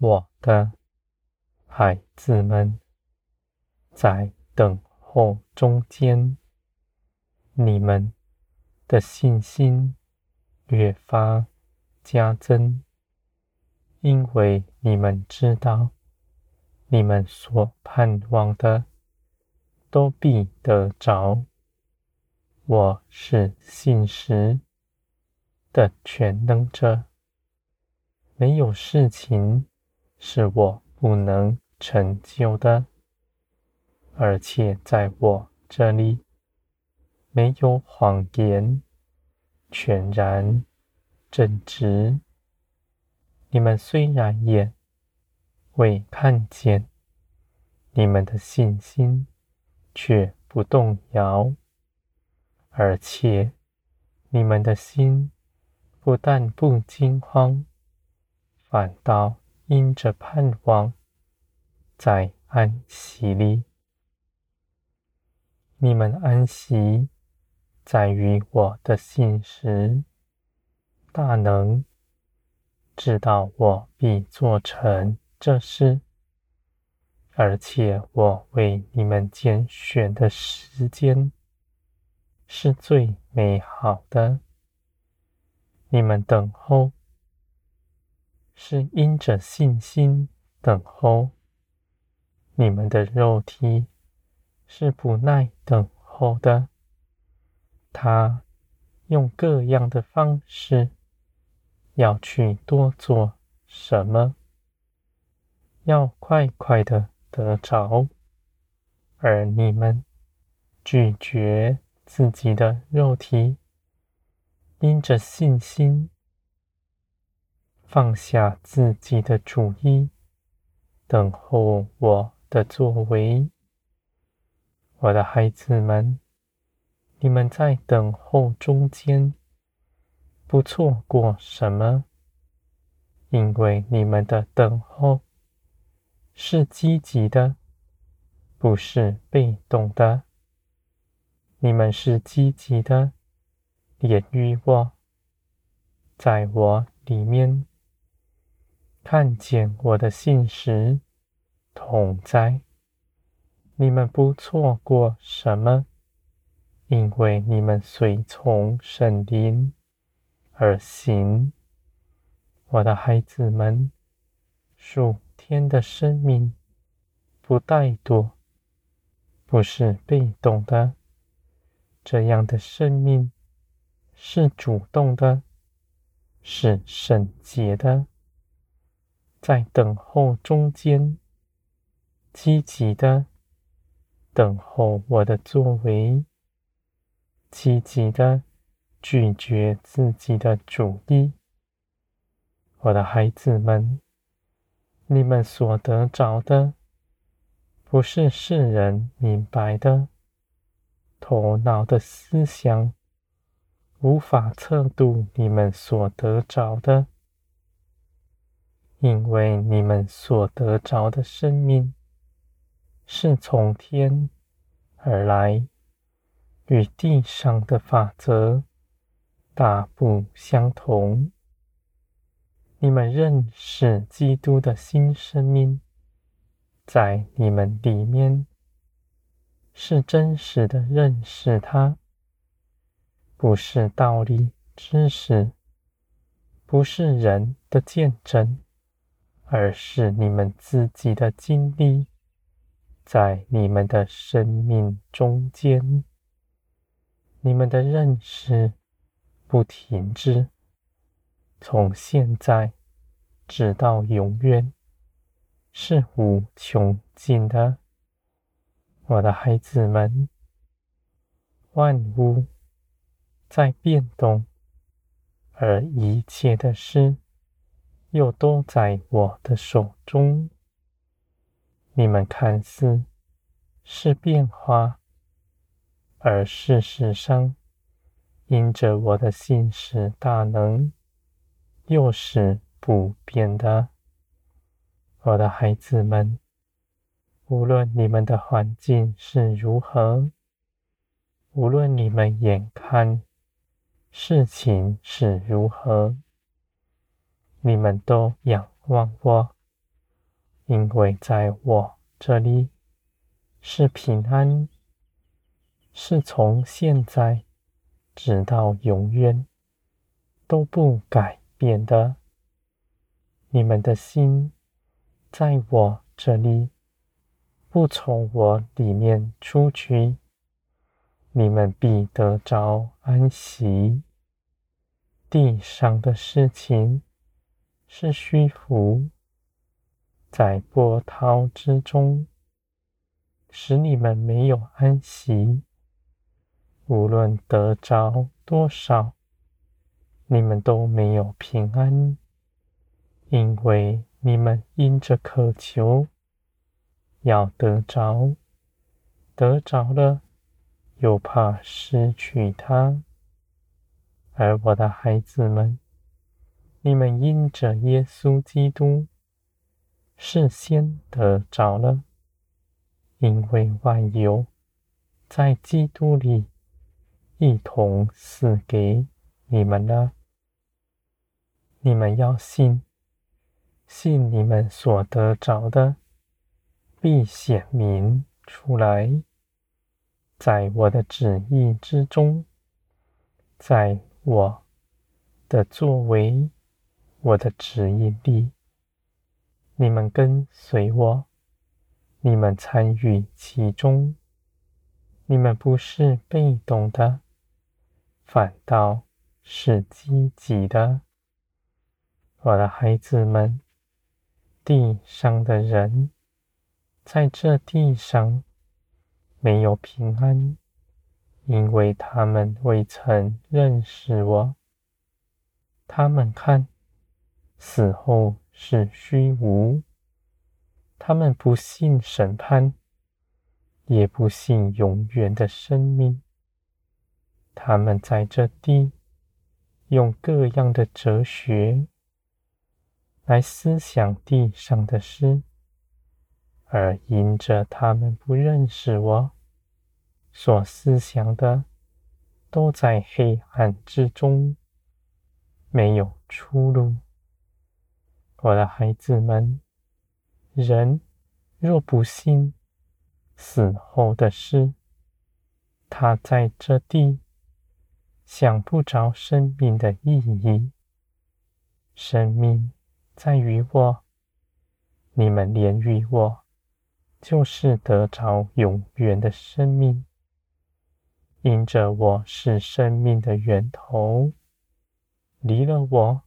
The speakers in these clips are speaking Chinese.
我的孩子们，在等候中间，你们的信心越发加增，因为你们知道，你们所盼望的都必得着。我是信实的全能者，没有事情是我不能成就的，而且在我这里没有谎言，全然正直。你们虽然眼未看见，你们的信心却不动摇。而且，你们的心不但不惊慌，反倒因着盼望，在安息里。你们安息在于我的信实大能，知道我必做成这事，而且我为你们拣选的时间。是最美好的。你们等候，是因着信心等候。你们的肉体是不耐等候的。他用各样的方式要去多做什么，要快快的得着，而你们拒绝。自己的肉体，因着信心，放下自己的主意，等候我的作为。我的孩子们，你们在等候中间，不错过什么，因为你们的等候是积极的，不是被动的。你们是积极的，也与我，在我里面看见我的信实同在。你们不错过什么，因为你们随从圣灵而行。我的孩子们，属天的生命不怠惰，不是被动的。这样的生命是主动的，是圣洁的，在等候中间，积极的等候我的作为，积极的拒绝自己的主意。我的孩子们，你们所得着的，不是世人明白的。头脑的思想无法测度你们所得着的，因为你们所得着的生命是从天而来，与地上的法则大不相同。你们认识基督的新生命，在你们里面。是真实的认识他，不是道理知识，不是人的见证，而是你们自己的经历，在你们的生命中间，你们的认识不停止，从现在直到永远，是无穷尽的。我的孩子们，万物在变动，而一切的事又都在我的手中。你们看似是变化，而事实上，因着我的信实大能，又是不变的。我的孩子们。无论你们的环境是如何，无论你们眼看事情是如何，你们都仰望我，因为在我这里是平安，是从现在直到永远都不改变的。你们的心在我这里，不从我里面出去，你们必得着安息。地上的事情是虚浮，在波涛之中，使你们没有安息。无论得着多少，你们都没有平安，因为你们因着渴求，要得着，得着了，又怕失去它。而我的孩子们，你们因着耶稣基督，是先得着了，因为万有在基督里一同赐给你们了。你们要信，信你们所得着的，必显明出来，在我的旨意之中，在。我的作为，我的旨意里，你们跟随我，你们参与其中，你们不是被动的，反倒是积极的。我的孩子们，地上的人，在这地上没有平安。因为他们未曾认识我，他们看死后是虚无，他们不信审判，也不信永远的生命。他们在这地用各样的哲学来思想地上的事，而因着他们不认识我。所思想的都在黑暗之中，没有出路。我的孩子们，人若不信死后的事，他在这地想不着生命的意义。生命在于我，你们连于我，就是得着永远的生命。因着我是生命的源头，离了我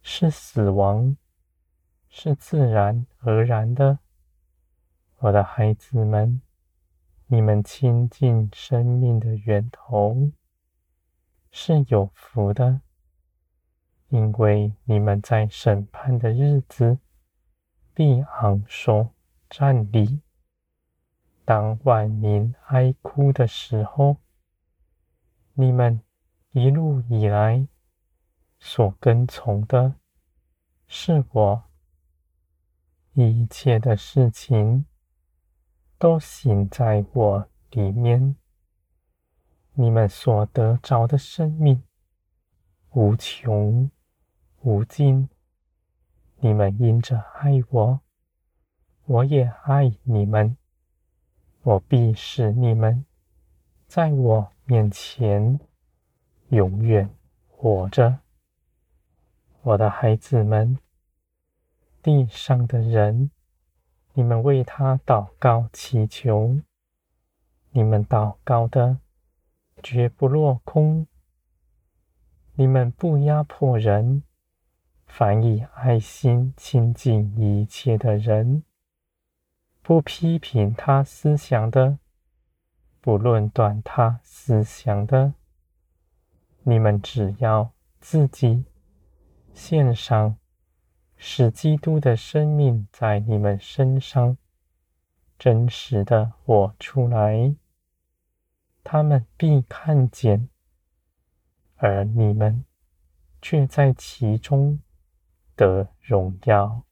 是死亡，是自然而然的。我的孩子们，你们亲近生命的源头是有福的，因为你们在审判的日子必昂首站立。当万民哀哭的时候，你们一路以来所跟从的是我，一切的事情都行在我里面。你们所得着的生命无穷无尽。你们因着爱我，我也爱你们。我必使你们在我面前永远活着，我的孩子们，地上的人，你们为他祷告祈求，你们祷告的绝不落空。你们不压迫人，反以爱心亲近一切的人，不批评他思想的。不论断他思想的，你们只要自己献上，使基督的生命在你们身上真实的活出来，他们必看见，而你们却在其中得荣耀。